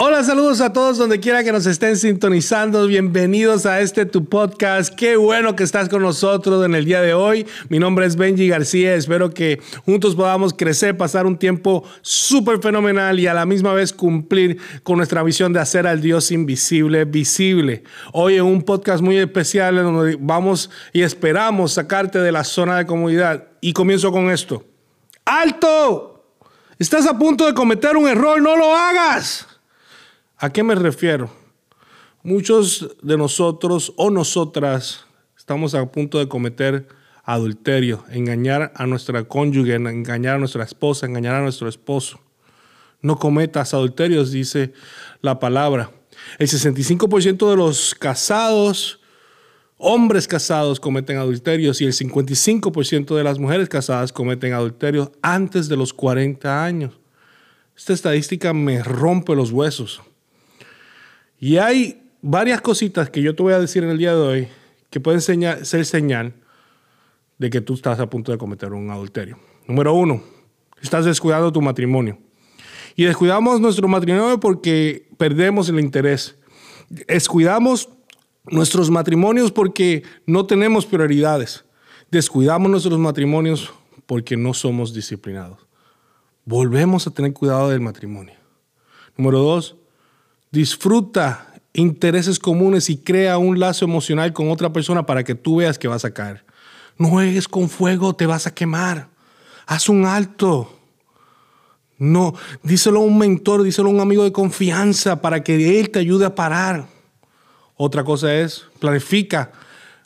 Hola, saludos a todos donde quiera que nos estén sintonizando. Bienvenidos a este tu podcast. Qué bueno que estás con nosotros en el día de hoy. Mi nombre es Benji García. Espero que juntos podamos crecer, pasar un tiempo súper fenomenal y a la misma vez cumplir con nuestra visión de hacer al Dios invisible visible. Hoy en un podcast muy especial donde vamos y esperamos sacarte de la zona de comodidad. Y comienzo con esto. ¡Alto! Estás a punto de cometer un error, no lo hagas. ¿A qué me refiero? Muchos de nosotros o nosotras estamos a punto de cometer adulterio, engañar a nuestra cónyuge, engañar a nuestra esposa, engañar a nuestro esposo. No cometas adulterios, dice la palabra. El 65% de los casados, hombres casados, cometen adulterios y el 55% de las mujeres casadas cometen adulterios antes de los 40 años. Esta estadística me rompe los huesos. Y hay varias cositas que yo te voy a decir en el día de hoy que pueden ser señal de que tú estás a punto de cometer un adulterio. Número uno, estás descuidando tu matrimonio. Y descuidamos nuestro matrimonio porque perdemos el interés. Descuidamos nuestros matrimonios porque no tenemos prioridades. Descuidamos nuestros matrimonios porque no somos disciplinados. Volvemos a tener cuidado del matrimonio. Número dos, Disfruta intereses comunes y crea un lazo emocional con otra persona para que tú veas que vas a caer. No juegues con fuego, te vas a quemar. Haz un alto. No, díselo a un mentor, díselo a un amigo de confianza para que él te ayude a parar. Otra cosa es, planifica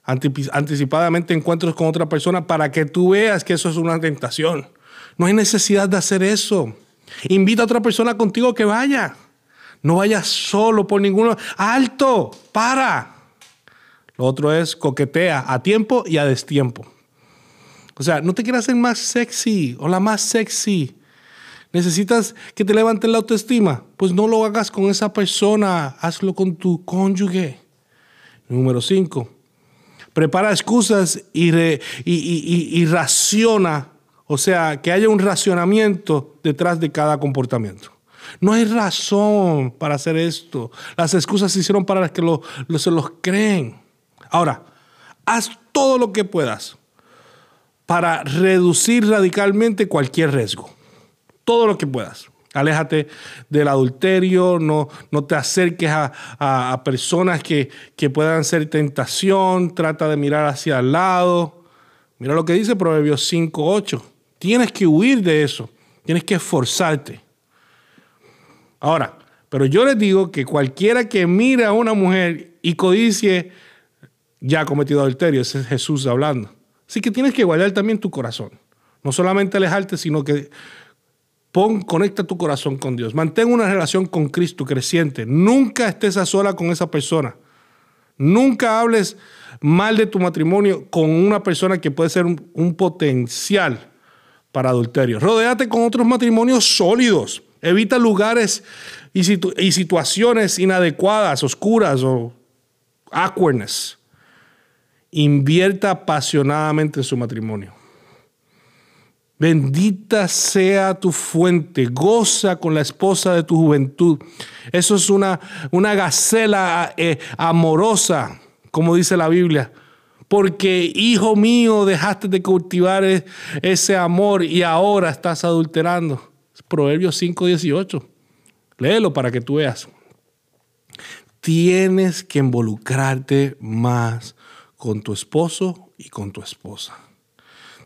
anticipadamente encuentros con otra persona para que tú veas que eso es una tentación. No hay necesidad de hacer eso. Invita a otra persona contigo que vaya. No vayas solo por ninguno. Alto, para. Lo otro es coquetea a tiempo y a destiempo. O sea, no te quieras ser más sexy o la más sexy. Necesitas que te levanten la autoestima. Pues no lo hagas con esa persona, hazlo con tu cónyuge. Número cinco, prepara excusas y, y raciona, o sea, que haya un racionamiento detrás de cada comportamiento. No hay razón para hacer esto. Las excusas se hicieron para las que se los creen. Ahora, haz todo lo que puedas para reducir radicalmente cualquier riesgo. Todo lo que puedas. Aléjate del adulterio, no, no te acerques a, personas que, que, puedan ser tentación, trata de mirar hacia el lado. Mira lo que dice Proverbios 5.8. Tienes que huir de eso, tienes que esforzarte. Ahora, pero yo les digo que cualquiera que mire a una mujer y codicie, ya ha cometido adulterio. Ese es Jesús hablando. Así que tienes que guardar también tu corazón. No solamente alejarte, sino que pon, conecta tu corazón con Dios. Mantén una relación con Cristo creciente. Nunca estés a sola con esa persona. Nunca hables mal de tu matrimonio con una persona que puede ser un, un potencial para adulterio. Rodéate con otros matrimonios sólidos Evita lugares y, situaciones inadecuadas, oscuras o awkwardness. Invierta apasionadamente en su matrimonio. Bendita sea tu fuente, goza con la esposa de tu juventud. Eso es una, una gacela eh, amorosa, como dice la Biblia. Porque, hijo mío, dejaste de cultivar e, ese amor y ahora estás adulterando. Proverbios 5:18. Léelo para que tú veas. Tienes que involucrarte más con tu esposo y con tu esposa.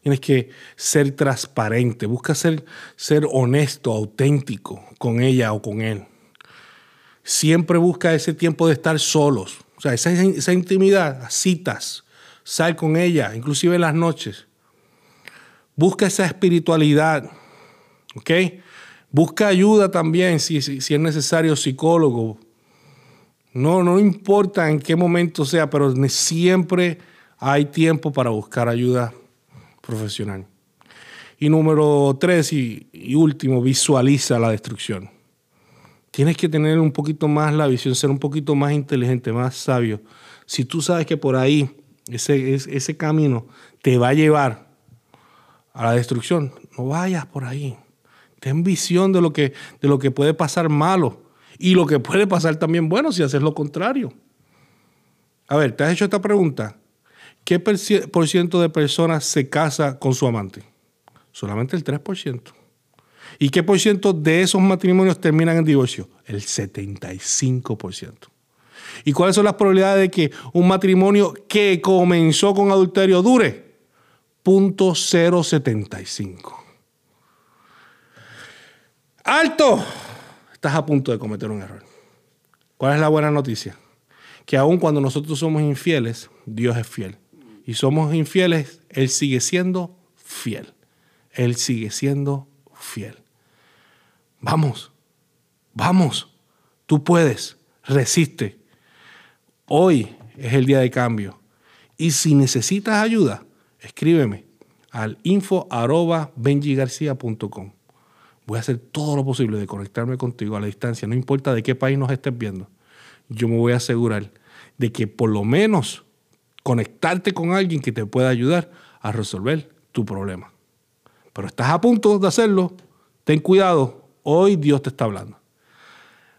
Tienes que ser transparente, busca ser, ser honesto, auténtico con ella o con él. Siempre busca ese tiempo de estar solos, o sea, esa, esa intimidad, citas, sal con ella, inclusive en las noches. Busca esa espiritualidad, ¿ok? Busca ayuda también si, es necesario psicólogo. No, no importa en qué momento sea, pero siempre hay tiempo para buscar ayuda profesional. Y número tres y, y, último, visualiza la destrucción. Tienes que tener un poquito más la visión, ser un poquito más inteligente, más sabio. Si tú sabes que por ahí ese, ese camino te va a llevar a la destrucción, no vayas por ahí. Ten visión de lo que, de lo que puede pasar malo Y lo que puede pasar también bueno si haces lo contrario. A ver, ¿te has hecho esta pregunta? ¿Qué por ciento de personas se casa con su amante? Solamente el 3%. ¿Y qué por ciento de esos matrimonios terminan en divorcio? El 75%. ¿Y cuáles son las probabilidades de que un matrimonio que comenzó con adulterio dure? Punto 075. ¡Alto! Estás a punto de cometer un error. ¿Cuál es la buena noticia? Que aun cuando nosotros somos infieles, Dios es fiel. Y somos infieles, Él sigue siendo fiel. Él sigue siendo fiel. Vamos, vamos, tú puedes, resiste. Hoy es el día de cambio. Y si necesitas ayuda, escríbeme al info Voy a hacer todo lo posible de conectarme contigo a la distancia, no importa de qué país nos estés viendo. Yo me voy a asegurar de que por lo menos conectarte con alguien que te pueda ayudar a resolver tu problema. Pero estás a punto de hacerlo, ten cuidado, hoy Dios te está hablando.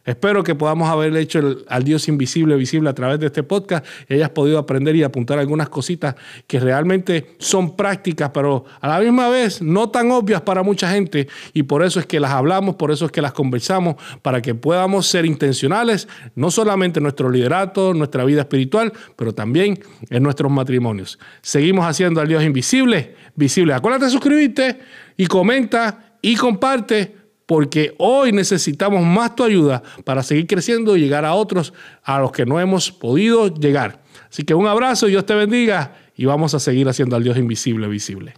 Espero que podamos haber hecho al Dios invisible visible a través de este podcast y hayas podido aprender y apuntar algunas cositas que realmente son prácticas, pero a la misma vez no tan obvias para mucha gente y por eso es que las hablamos, por eso es que las conversamos, para que podamos ser intencionales, no solamente en nuestro liderato, en nuestra vida espiritual, pero también en nuestros matrimonios. Seguimos haciendo al Dios invisible visible. Acuérdate de suscribirte y comenta y comparte porque hoy necesitamos más tu ayuda para seguir creciendo y llegar a otros a los que no hemos podido llegar. Así que un abrazo, Dios te bendiga y vamos a seguir haciendo al Dios invisible visible.